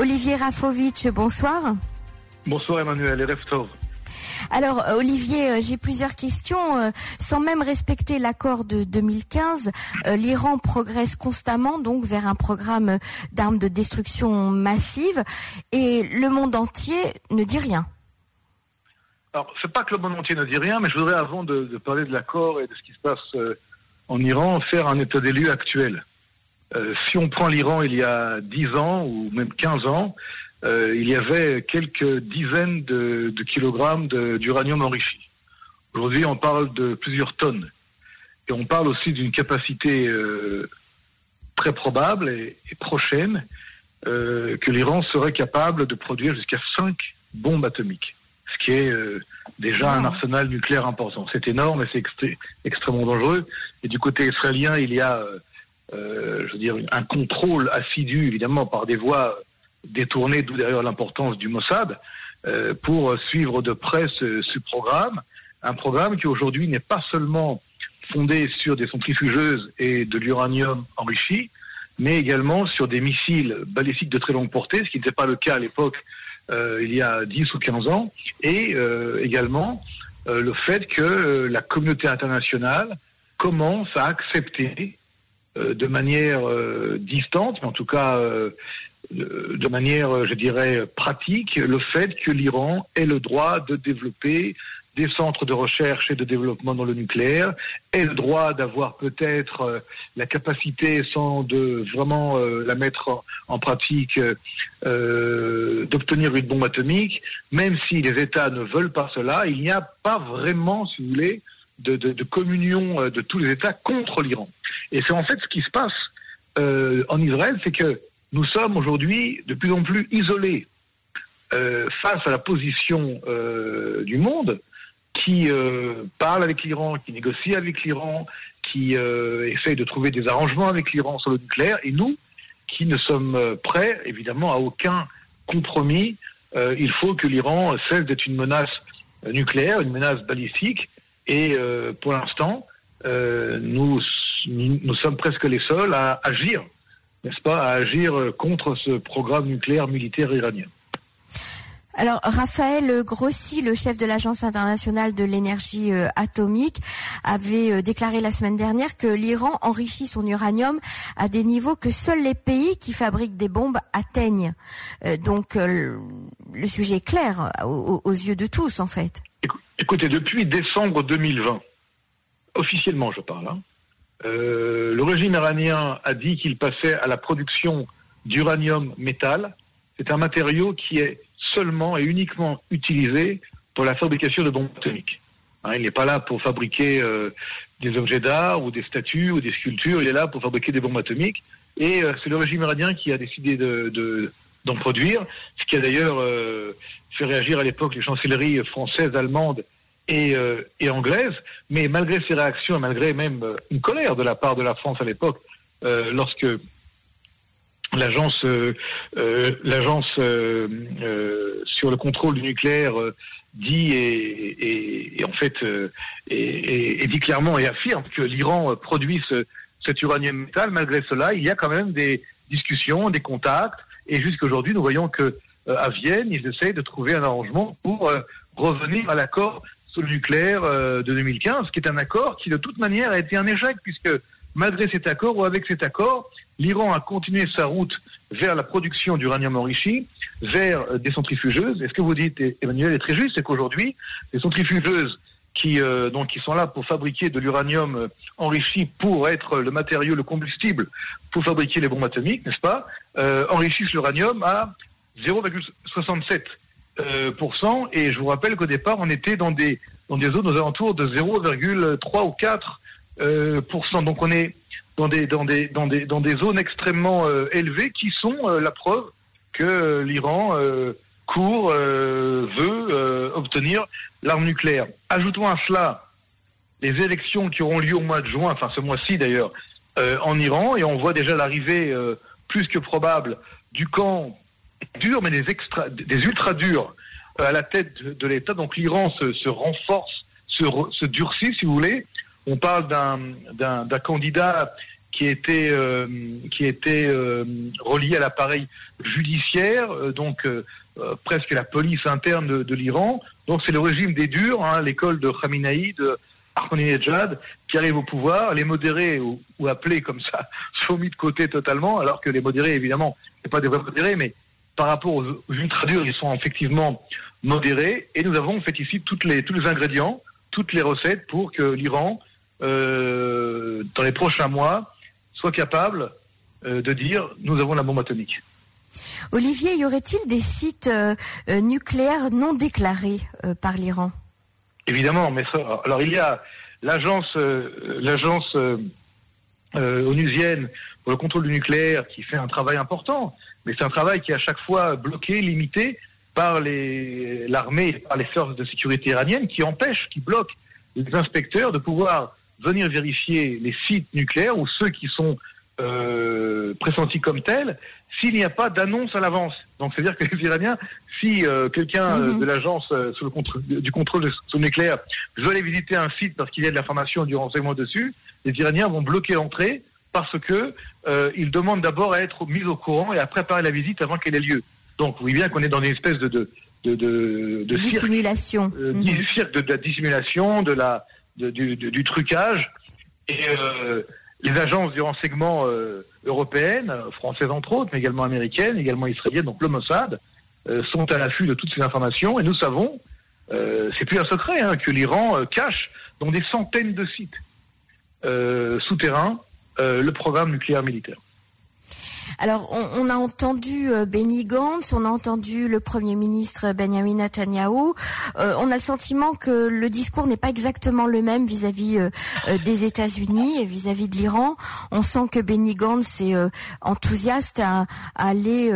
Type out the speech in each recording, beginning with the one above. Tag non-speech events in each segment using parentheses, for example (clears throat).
Olivier Rafovitch, bonsoir. Bonsoir Emmanuel et Reftov. Alors Olivier, j'ai plusieurs questions. Sans même respecter l'accord de 2015, l'Iran progresse constamment donc vers un programme d'armes de destruction massive et le monde entier ne dit rien. Alors, c'est pas que le monde entier ne dit rien, mais je voudrais, avant de, parler de l'accord et de ce qui se passe euh, en Iran, faire un état des lieux actuel. Euh, si on prend l'Iran il y a 10 ans ou même 15 ans, euh, il y avait quelques dizaines de, kilogrammes d'uranium enrichi. Aujourd'hui, on parle de plusieurs tonnes. Et on parle aussi d'une capacité très probable et, et prochaine que l'Iran serait capable de produire jusqu'à 5 bombes atomiques ce qui est euh, déjà un arsenal nucléaire important. C'est énorme et c'est extrêmement dangereux. Et du côté israélien, il y a, euh, euh, je veux dire, un contrôle assidu, évidemment, par des voies détournées, d'où d'ailleurs l'importance du Mossad, pour suivre de près ce, ce programme. Un programme qui aujourd'hui n'est pas seulement fondé sur des centrifugeuses et de l'uranium enrichi, mais également sur des missiles balistiques de très longue portée, ce qui n'était pas le cas à l'époque euh, il y a 10 ou 15 ans, et euh, également euh, le fait que la communauté internationale commence à accepter de manière distante, mais en tout cas de manière, je dirais, pratique, le fait que l'Iran ait le droit de développer des centres de recherche et de développement dans le nucléaire, ait le droit d'avoir peut-être euh, la capacité, sans de vraiment euh, la mettre en, pratique, euh, d'obtenir une bombe atomique, même si les États ne veulent pas cela, il n'y a pas vraiment, si vous voulez, de, communion de tous les États contre l'Iran. Et c'est en fait ce qui se passe en Israël, c'est que nous sommes aujourd'hui de plus en plus isolés face à la position du monde qui euh, parle avec l'Iran, qui négocie avec l'Iran, qui euh, essaye de trouver des arrangements avec l'Iran sur le nucléaire, et nous, qui ne sommes euh, prêts, évidemment, à aucun compromis. Euh, il faut que l'Iran cesse d'être une menace nucléaire, une menace balistique, et pour l'instant, nous, nous sommes presque les seuls à agir, n'est-ce pas, à agir contre ce programme nucléaire militaire iranien. Alors, Raphaël Grossi, le chef de l'Agence internationale de l'énergie euh, atomique, avait euh, déclaré la semaine dernière que l'Iran enrichit son uranium à des niveaux que seuls les pays qui fabriquent des bombes atteignent. Euh, donc, le sujet est clair aux, yeux de tous, en fait. Écoutez, depuis décembre 2020, officiellement je parle, hein, le régime iranien a dit qu'il passait à la production d'uranium métal. C'est un matériau qui est seulement et uniquement utilisé pour la fabrication de bombes atomiques. Hein, il n'est pas là pour fabriquer euh, des objets d'art ou des statues ou des sculptures, il est là pour fabriquer des bombes atomiques. Et euh, c'est le régime iranien qui a décidé de, d'en produire, ce qui a d'ailleurs euh, fait réagir à l'époque les chancelleries françaises, allemandes et, et anglaises. Mais malgré ces réactions, malgré même une colère de la part de la France à l'époque, lorsque l'agence euh, euh, l'agence euh, sur le contrôle du nucléaire dit et, en fait et, dit clairement et affirme que l'Iran produit cet uranium métal. Malgré cela, il y a quand même des discussions, des contacts, et jusqu'aujourd'hui, nous voyons que à Vienne, ils essayent de trouver un arrangement pour revenir à l'accord sur le nucléaire de 2015, qui est un accord qui de toute manière a été un échec, puisque malgré cet accord ou avec cet accord, l'Iran a continué sa route vers la production d'uranium enrichi, vers euh, des centrifugeuses. Et ce que vous dites, Emmanuel, est très juste, c'est qu'aujourd'hui, les centrifugeuses qui, euh, donc, qui sont là pour fabriquer de l'uranium euh, enrichi pour être le matériau, le combustible pour fabriquer les bombes atomiques, n'est-ce pas, enrichissent l'uranium à 0,67%. et je vous rappelle qu'au départ, on était dans des, dans des zones aux alentours de 0,3 ou 4%. donc on est dans des, dans des, dans des, dans des zones extrêmement euh, élevées qui sont euh, la preuve que euh, l'Iran court, veut obtenir l'arme nucléaire. Ajoutons à cela les élections qui auront lieu au mois de juin, enfin ce mois-ci d'ailleurs, en Iran, et on voit déjà l'arrivée plus que probable du camp dur, mais des, extra, des ultra durs à la tête de, l'État. Donc l'Iran se, renforce, se, se durcit, si vous voulez. On parle d'un candidat qui était qui était relié à l'appareil judiciaire, donc presque la police interne de, l'Iran. Donc c'est le régime des durs, hein, l'école de Khamenei, de Ahmadinejad, qui arrive au pouvoir. Les modérés ou, ou, appelés comme ça (laughs) sont mis de côté totalement, alors que les modérés, évidemment, c'est pas des vrais modérés, mais par rapport aux, ultra durs, ils sont effectivement modérés. Et nous avons fait ici toutes les, tous les ingrédients, toutes les recettes pour que l'Iran, euh, dans les prochains mois, soit capable euh, de dire nous avons la bombe atomique. Olivier, y aurait-il des sites euh, nucléaires non déclarés par l'Iran? Évidemment, mais ça, alors il y a l'agence l'agence onusienne pour le contrôle du nucléaire qui fait un travail important, mais c'est un travail qui est à chaque fois bloqué, limité par l'armée, par les forces de sécurité iraniennes qui empêchent, qui bloquent les inspecteurs de pouvoir venir vérifier les sites nucléaires ou ceux qui sont euh, pressentis comme tels s'il n'y a pas d'annonce à l'avance. Donc c'est-à-dire que les Iraniens, si euh, quelqu'un euh, mhm. de l'agence euh, du contrôle du nucléaire veut aller visiter un site parce qu'il y a de l'information du renseignement dessus, les Iraniens vont bloquer l'entrée parce que euh, ils demandent d'abord à être mis au courant et à préparer la visite avant qu'elle ait lieu. Donc, vous voyez bien qu'on est dans une espèce de de de, de, de dissimulation, cirque, euh, mhm. cirque de, de, la dissimulation, de la du, du, trucage. Et euh, les agences du renseignement euh, européennes, françaises entre autres, mais également américaines, également israéliennes, donc le Mossad, euh, sont à l'affût de toutes ces informations. Et nous savons, c'est plus un secret, hein, que l'Iran cache dans des centaines de sites souterrains le programme nucléaire militaire. Alors, on, a entendu euh, Benny Gantz, on a entendu le Premier ministre Benjamin Netanyahu. Euh, on a le sentiment que le discours n'est pas exactement le même vis-à-vis euh, des États-Unis et vis-à-vis de l'Iran. On sent que Benny Gantz est enthousiaste à, aller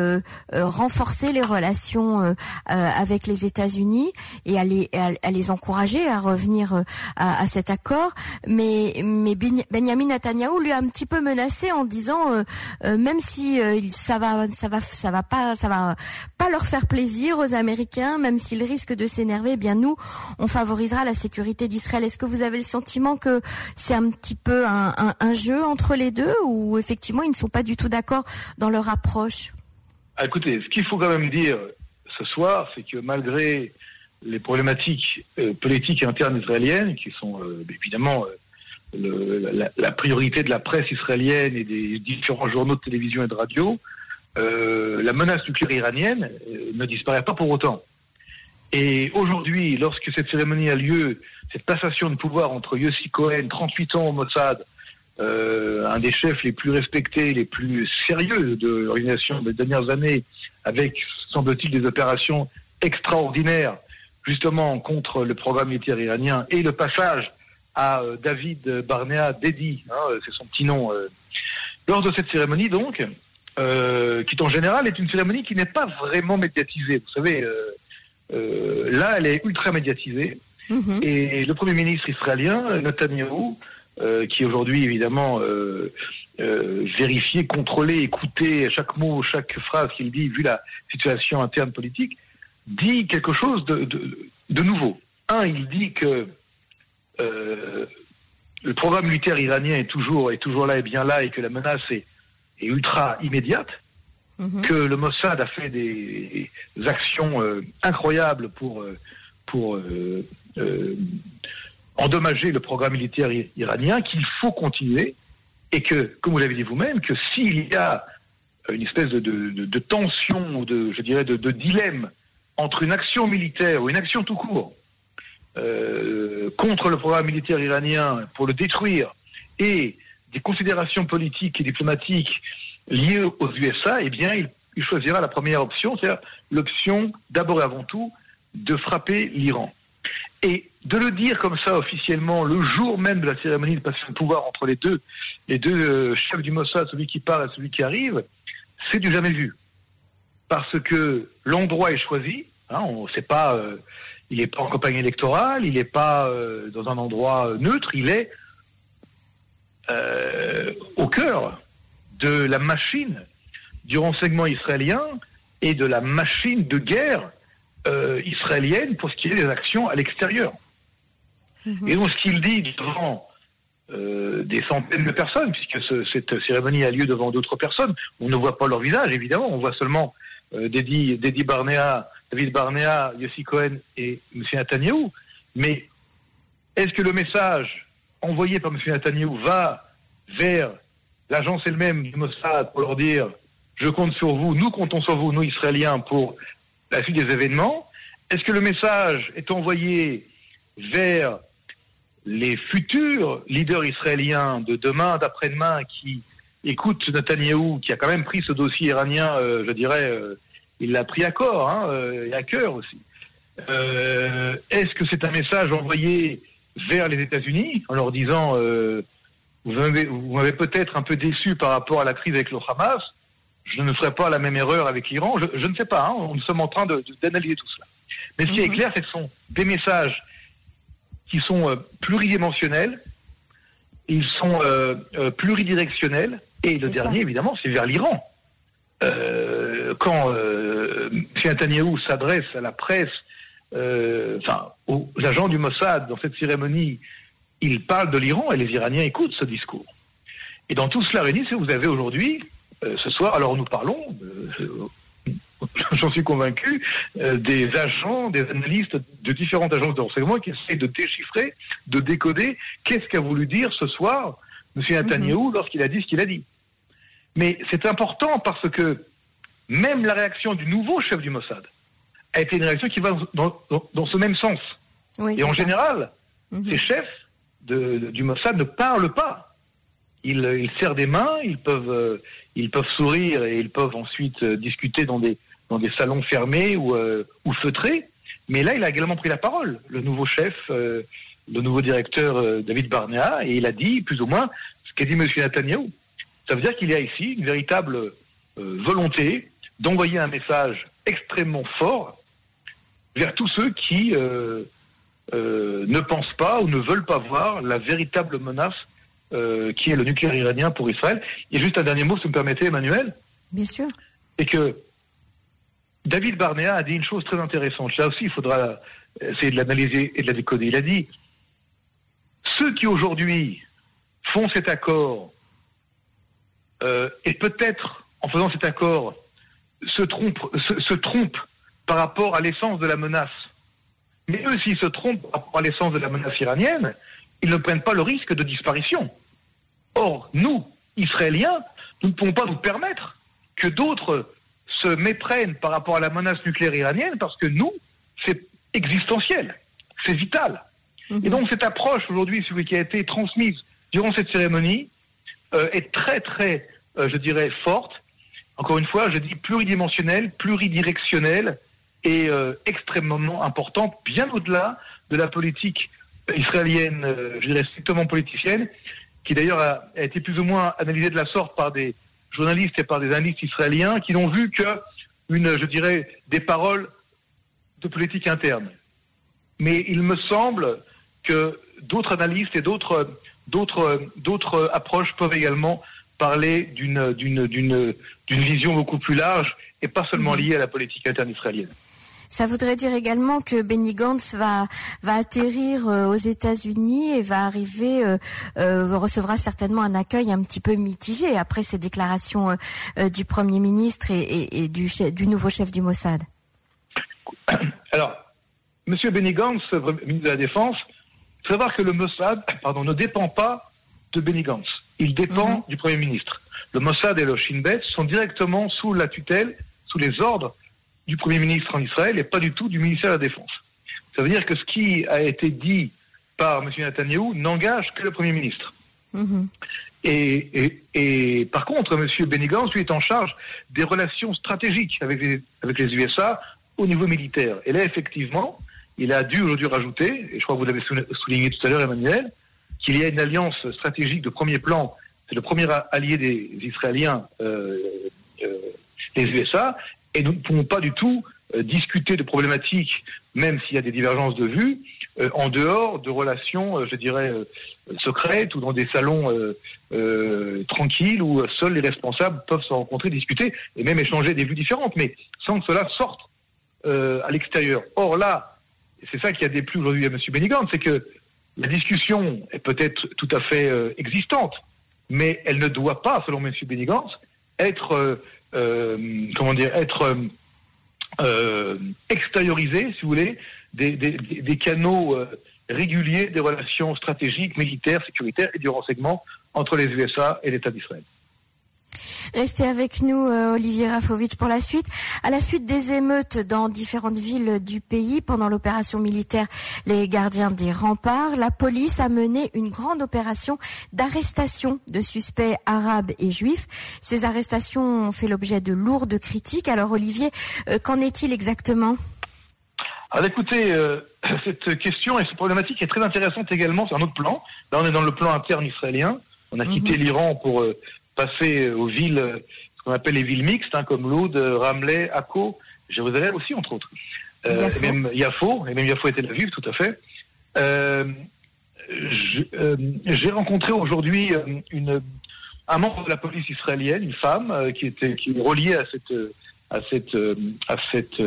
renforcer les relations avec les États-Unis et à les, encourager à revenir à, cet accord. Mais, mais Benjamin Netanyahu lui a un petit peu menacé en disant, même si euh, ça va, ça va, ça va pas, ça va pas leur faire plaisir aux Américains, même s'ils risquent de s'énerver. Eh bien nous, on favorisera la sécurité d'Israël. Est-ce que vous avez le sentiment que c'est un petit peu un, jeu entre les deux, ou effectivement ils ne sont pas du tout d'accord dans leur approche? Ah, Écoutez, ce qu'il faut quand même dire ce soir, c'est que malgré les problématiques euh, politiques internes israéliennes, qui sont euh, évidemment la, priorité de la presse israélienne et des différents journaux de télévision et de radio, euh, la menace nucléaire iranienne euh, ne disparaît pas pour autant. Et aujourd'hui, lorsque cette cérémonie a lieu, cette passation de pouvoir entre Yossi Cohen, 38 ans au Mossad, euh, un des chefs les plus respectés, les plus sérieux de l'organisation des dernières années, avec, semble-t-il, des opérations extraordinaires, justement contre le programme militaire iranien, et le passage à euh, David Barnea Dedi, hein, euh, c'est son petit nom, euh, lors de cette cérémonie donc, qui en général est une cérémonie qui n'est pas vraiment médiatisée. Vous savez, là, elle est ultra médiatisée. Mhm. Et le Premier ministre israélien, Netanyahu, qui est aujourd'hui évidemment vérifié, contrôlé, écouté chaque mot, chaque phrase qu'il dit, vu la situation interne politique, dit quelque chose de, de, de nouveau. Un, il dit que euh, le programme militaire iranien est toujours, est toujours là et bien là et que la menace est, ultra immédiate, mhm. que le Mossad a fait des, actions euh, incroyables pour, euh, endommager le programme militaire iranien, qu'il faut continuer et que, comme vous l'avez dit vous-même, que s'il y a une espèce de, de, tension ou de, je dirais, de, dilemme entre une action militaire ou une action tout court euh, contre le programme militaire iranien pour le détruire et des considérations politiques et diplomatiques liées aux USA, eh bien, il, choisira la première option, c'est-à-dire l'option d'abord et avant tout de frapper l'Iran. Et de le dire comme ça officiellement le jour même de la cérémonie de passation de pouvoir entre les deux, les deux euh, chefs du Mossad, celui qui part et celui qui arrive, c'est du jamais vu. Parce que l'endroit est choisi, hein, on ne sait pas euh, il n'est pas en campagne électorale, il n'est pas euh, dans un endroit euh, neutre, il est euh, au cœur de la machine du renseignement israélien et de la machine de guerre israélienne pour ce qui est des actions à l'extérieur. Mhm. Et donc ce qu'il dit devant des centaines de personnes, puisque cette cérémonie a lieu devant d'autres personnes. On ne voit pas leur visage, évidemment, on voit seulement Dédi, Barnea, David Barnea, Yossi Cohen et M. Netanyahu. Mais est-ce que le message envoyé par M. Netanyahu va vers l'agence elle-même du Mossad pour leur dire je compte sur vous, nous comptons sur vous, nous Israéliens, pour la suite des événements? Est-ce que le message est envoyé vers les futurs leaders israéliens de demain, d'après-demain, qui écoutent Netanyahou, qui a quand même pris ce dossier iranien, euh, je dirais, euh, il l'a pris à corps hein, euh, et à cœur aussi. Est-ce que c'est un message envoyé vers les États-Unis en leur disant vous m'avez peut-être un peu déçu par rapport à la crise avec le Hamas, je ne ferai pas la même erreur avec l'Iran? Je, ne sais pas, hein, nous sommes en train d'analyser tout cela. Mais ce qui est mhm. clair, c'est que ce sont des messages qui sont euh, pluridimensionnels, ils sont euh, euh, pluridirectionnels, et le dernier, évidemment, c'est vers l'Iran. Quand M. Netanyahu s'adresse à la presse, enfin, aux agents du Mossad dans cette cérémonie, il parle de l'Iran et les Iraniens écoutent ce discours. Et dans tout cela réuni, vous avez aujourd'hui euh, ce soir, alors nous parlons, euh, (laughs) j'en suis convaincu, euh, des agents, des analystes de différentes agences de renseignement qui essaient de déchiffrer, de décoder qu'est-ce qu'a voulu dire ce soir M. Netanyahu mhm. lorsqu'il a dit ce qu'il a dit. Mais c'est important parce que même la réaction du nouveau chef du Mossad a été une réaction qui va dans, ce même sens. Et en général, mhm. ces chefs du Mossad ne parlent pas ils, ils serrent des mains, ils peuvent, euh, ils peuvent sourire et ils peuvent ensuite euh, discuter dans des, dans des salons fermés ou, euh, ou feutrés. Mais là, il a également pris la parole, le nouveau chef, le nouveau directeur David Barnea, et il a dit plus ou moins ce qu'a dit M. Netanyahu. Ça veut dire qu'il y a ici une véritable volonté d'envoyer un message extrêmement fort vers tous ceux qui ne pensent pas ou ne veulent pas voir la véritable menace euh, qui est le nucléaire iranien pour Israël. Et juste un dernier mot, si vous me permettez, Emmanuel. Bien sûr. Et que David Barnea a dit une chose très intéressante. Là aussi, il faudra essayer de l'analyser et de la décoder. Il a dit ceux qui aujourd'hui font cet accord euh, et peut-être en faisant cet accord se trompent par rapport à l'essence de la menace. Mais eux, s'ils se trompent par rapport à l'essence de la menace iranienne, ils ne prennent pas le risque de disparition. Or, nous, Israéliens, nous ne pouvons pas nous permettre que d'autres se méprennent par rapport à la menace nucléaire iranienne parce que nous, c'est existentiel, c'est vital. Et mhm. donc cette approche aujourd'hui, celui qui a été transmise durant cette cérémonie, euh, est très très, je dirais, forte. Encore une fois, je dis pluridimensionnelle, pluridirectionnelle et euh, extrêmement importante, bien au-delà de la politique israélienne, euh, je dirais strictement politicienne, qui d'ailleurs a, été plus ou moins analysée de la sorte par des journalistes et par des analystes israéliens qui n'ont vu que une, je dirais, des paroles de politique interne. Mais il me semble que d'autres analystes et d'autres, d'autres approches peuvent également parler d'une, d'une, d'une, d'une vision beaucoup plus large et pas seulement liée à la politique interne israélienne. Ça voudrait dire également que Benny Gantz va va atterrir euh, aux États-Unis et va arriver euh, euh, recevra certainement un accueil un petit peu mitigé après ces déclarations du Premier ministre et, du, du nouveau chef du Mossad. (coughs) Alors, Monsieur Benny Gantz, ministre de la Défense, il faut savoir que le Mossad, pardon, ne dépend pas de Benny Gantz. Il dépend mhm. du Premier ministre. Le Mossad et le Shin Bet sont directement sous la tutelle, sous les ordres du Premier ministre en Israël et pas du tout du ministère de la Défense. Ça veut dire que ce qui a été dit par M. Netanyahu n'engage que le Premier ministre. Mm-hmm. Et, et, par contre, M. Benny lui, est en charge des relations stratégiques avec les, avec les USA au niveau militaire. Et là, effectivement, il a dû aujourd'hui rajouter, et je crois que vous l'avez souligné tout à l'heure, Emmanuel, qu'il y a une alliance stratégique de premier plan. C'est le premier allié des Israéliens, euh, euh, les USA, et nous ne pouvons pas du tout euh, discuter de problématiques, même s'il y a des divergences de vues, euh, en dehors de relations, euh, je dirais, secrètes ou dans des salons tranquilles où seuls les responsables peuvent se rencontrer, discuter et même échanger des vues différentes, mais sans que cela sorte à l'extérieur. Or là, c'est ça qui a déplu aujourd'hui à M. Benigant, c'est que la discussion est peut-être tout à fait existante, mais elle ne doit pas, selon M. Benigance, être, comment dire, être extériorisée, si vous voulez, des, des canaux régulier des relations stratégiques, militaires, sécuritaires et du renseignement entre les USA et l'État d'Israël. Restez avec nous, euh, Olivier Rafovitch, pour la suite. À la suite des émeutes dans différentes villes du pays pendant l'opération militaire Les Gardiens des Remparts, la police a mené une grande opération d'arrestation de suspects arabes et juifs. Ces arrestations ont fait l'objet de lourdes critiques. Alors, Olivier, euh, qu'en est-il exactement? Alors écoutez, euh, (clears throat) cette question et cette problématique est très intéressante également sur un autre plan. Là, on est dans le plan interne israélien. On a quitté mhm. l'Iran pour euh, passer aux villes, ce qu'on appelle les villes mixtes, hein, comme Loud, Ramleh, Akko, Jérusalem aussi, entre autres. Euh, et même Yafo, et même Yafo était la ville, tout à fait. J'ai rencontré aujourd'hui une, un membre de la police israélienne, une femme qui était qui est reliée à cette à cette à cette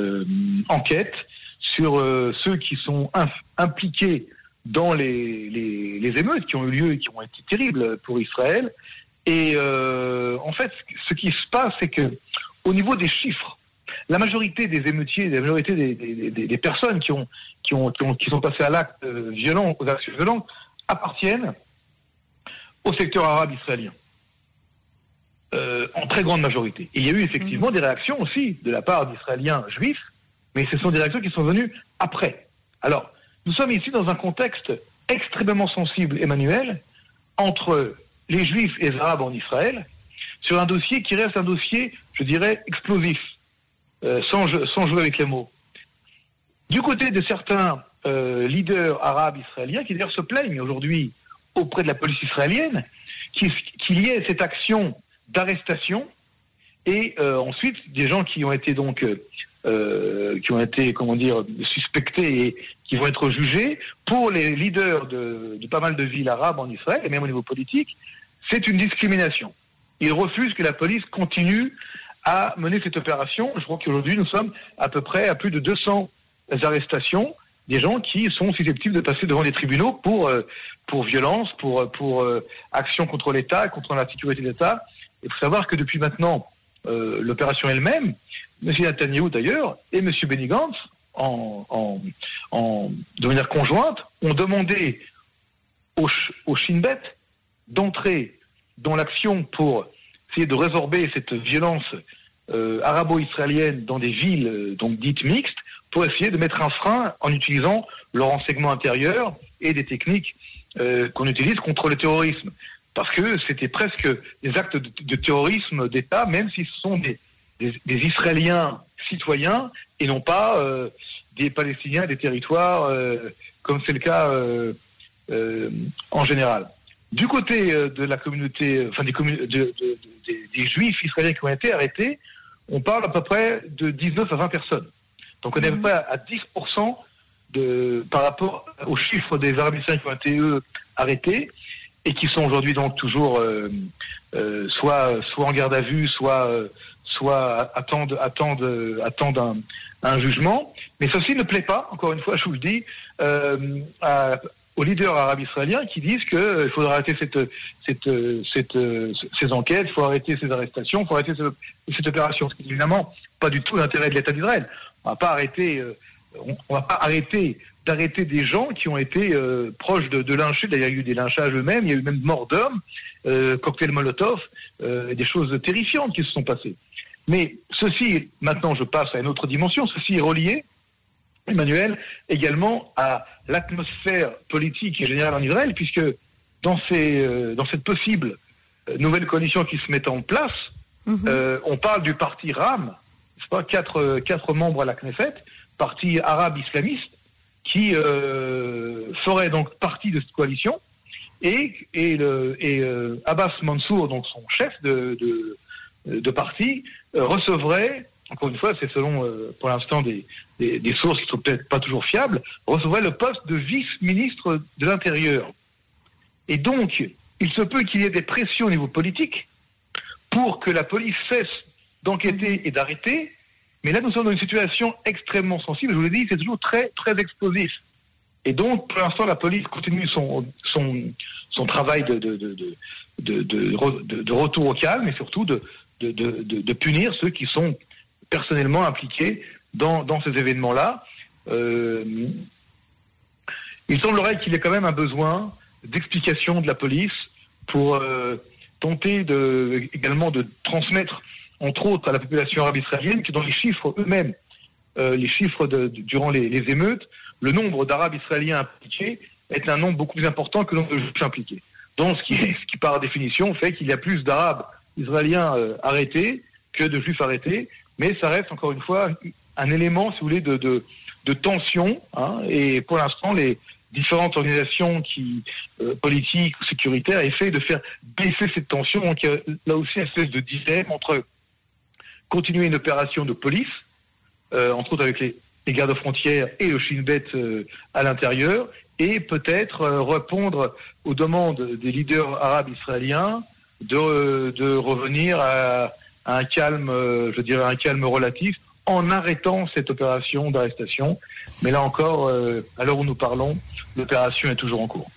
enquête sur euh, ceux qui sont impliqués dans les, les, émeutes qui ont eu lieu et qui ont été terribles pour Israël. Et euh, en fait, ce qui se passe, c'est que au niveau des chiffres, la majorité des émeutiers, la majorité des, des, personnes qui ont, qui ont, qui sont passées à l'acte euh, violent, aux actions violentes, appartiennent au secteur arabe israélien. en très grande majorité. il y a eu effectivement mmh. des réactions aussi de la part d'Israéliens juifs mais ce sont des réactions qui sont venues après. Alors, nous sommes ici dans un contexte extrêmement sensible, Emmanuel, entre les Juifs et les Arabes en Israël, sur un dossier qui reste un dossier, je dirais, explosif, euh, sans, jouer avec les mots. Du côté de certains euh, leaders arabes israéliens, qui d'ailleurs se plaignent aujourd'hui auprès de la police israélienne, qu'il y ait cette action d'arrestation, et euh, ensuite des gens qui ont été donc qui ont été, comment dire, suspectés et qui vont être jugés, pour les leaders de, pas mal de villes arabes en Israël, et même au niveau politique, c'est une discrimination. Ils refusent que la police continue à mener cette opération. Je crois qu'aujourd'hui, nous sommes à peu près à plus de 200 arrestations des gens qui sont susceptibles de passer devant les tribunaux pour, euh, pour violence, pour, pour euh, action contre l'État, contre la sécurité de l'État. Il faut savoir que depuis maintenant l'opération elle-même, M. Netanyahu d'ailleurs et M. Benny Gantz, en, de manière conjointe, ont demandé au, au Shin Bet d'entrer dans l'action pour essayer de résorber cette violence euh, arabo-israélienne dans des villes euh, donc dites mixtes, pour essayer de mettre un frein en utilisant le renseignement intérieur et des techniques euh, qu'on utilise contre le terrorisme. Parce que c'était presque des actes de terrorisme d'État, même si ce sont des, des, Israéliens citoyens et non pas euh, des Palestiniens des territoires, euh, comme c'est le cas en général. Du côté de la communauté, enfin des, des, juifs israéliens qui ont été arrêtés, on parle à peu près de 19 à 20 personnes. Donc on est à peu mmh. près à 10% de, par rapport aux chiffres des Arabes qui ont été eux arrêtés et qui sont aujourd'hui donc toujours soit soit en garde à vue, soit soit attendent, attendent, attendent un, jugement. Mais ceci ne plaît pas, encore une fois, je vous le dis, euh, aux leaders arabes israéliens qui disent qu'il euh, faudra arrêter cette, cette, ces enquêtes, il faut arrêter ces arrestations, il faut arrêter cette, opération. Ce évidemment pas du tout l'intérêt de l'État d'Israël. On va pas arrêter, euh, on, va pas arrêter d'arrêter des gens qui ont été proches de, lyncher. D'ailleurs, il y a eu des lynchages eux-mêmes, il y a eu même mort d'hommes, cocktail Molotov, des choses terrifiantes qui se sont passées. Mais ceci, maintenant je passe à une autre dimension, ceci est relié, Emmanuel, également à l'atmosphère politique et générale en Israël, puisque dans, ces, euh, dans cette possible euh, nouvelle coalition qui se met en place, mhm. euh, on parle du parti RAM, pas, quatre, quatre membres à la Knesset, parti arabe islamiste, qui ferait donc partie de cette coalition, et, et, le, et Abbas Mansour, donc son chef de, de, de parti, recevrait, encore une fois, c'est selon pour l'instant des, des, sources qui sont peut-être pas toujours fiables, recevrait le poste de vice-ministre de l'Intérieur. Et donc, il se peut qu'il y ait des pressions au niveau politique pour que la police cesse d'enquêter et d'arrêter. Mais là, nous sommes dans une situation extrêmement sensible. Je vous l'ai dit, c'est toujours très, très explosif. Et donc, pour l'instant, la police continue son, son, travail de, de, de, de, retour au calme et surtout de, punir ceux qui sont personnellement impliqués dans, ces événements-là. Euh, il semblerait qu'il y ait quand même un besoin d'explication de la police pour euh, tenter également de transmettre, entre autres, à la population arabe israélienne que dans les chiffres eux-mêmes, euh, les chiffres durant les, émeutes, le nombre d'Arabes israéliens impliqués est un nombre beaucoup plus important que le nombre de Juifs impliqués. Donc, ce qui, ce qui par définition fait qu'il y a plus d'Arabes israéliens arrêtés que de Juifs arrêtés, mais ça reste encore une fois un élément, si vous voulez, de, tension. Hein, et pour l'instant, les, différentes organisations euh, politiques ou sécuritaires essaient de faire baisser cette tension. Donc il y a là aussi une espèce de dilemme entre continuer une opération de police, euh, entre autres avec les, gardes frontières et le Shin Bet euh, à l'intérieur, et peut-être répondre aux demandes des leaders arabes israéliens de, de revenir à, à, un calme, je dirais un calme relatif, en arrêtant cette opération d'arrestation. Mais là encore, à l'heure où nous parlons, l'opération est toujours en cours.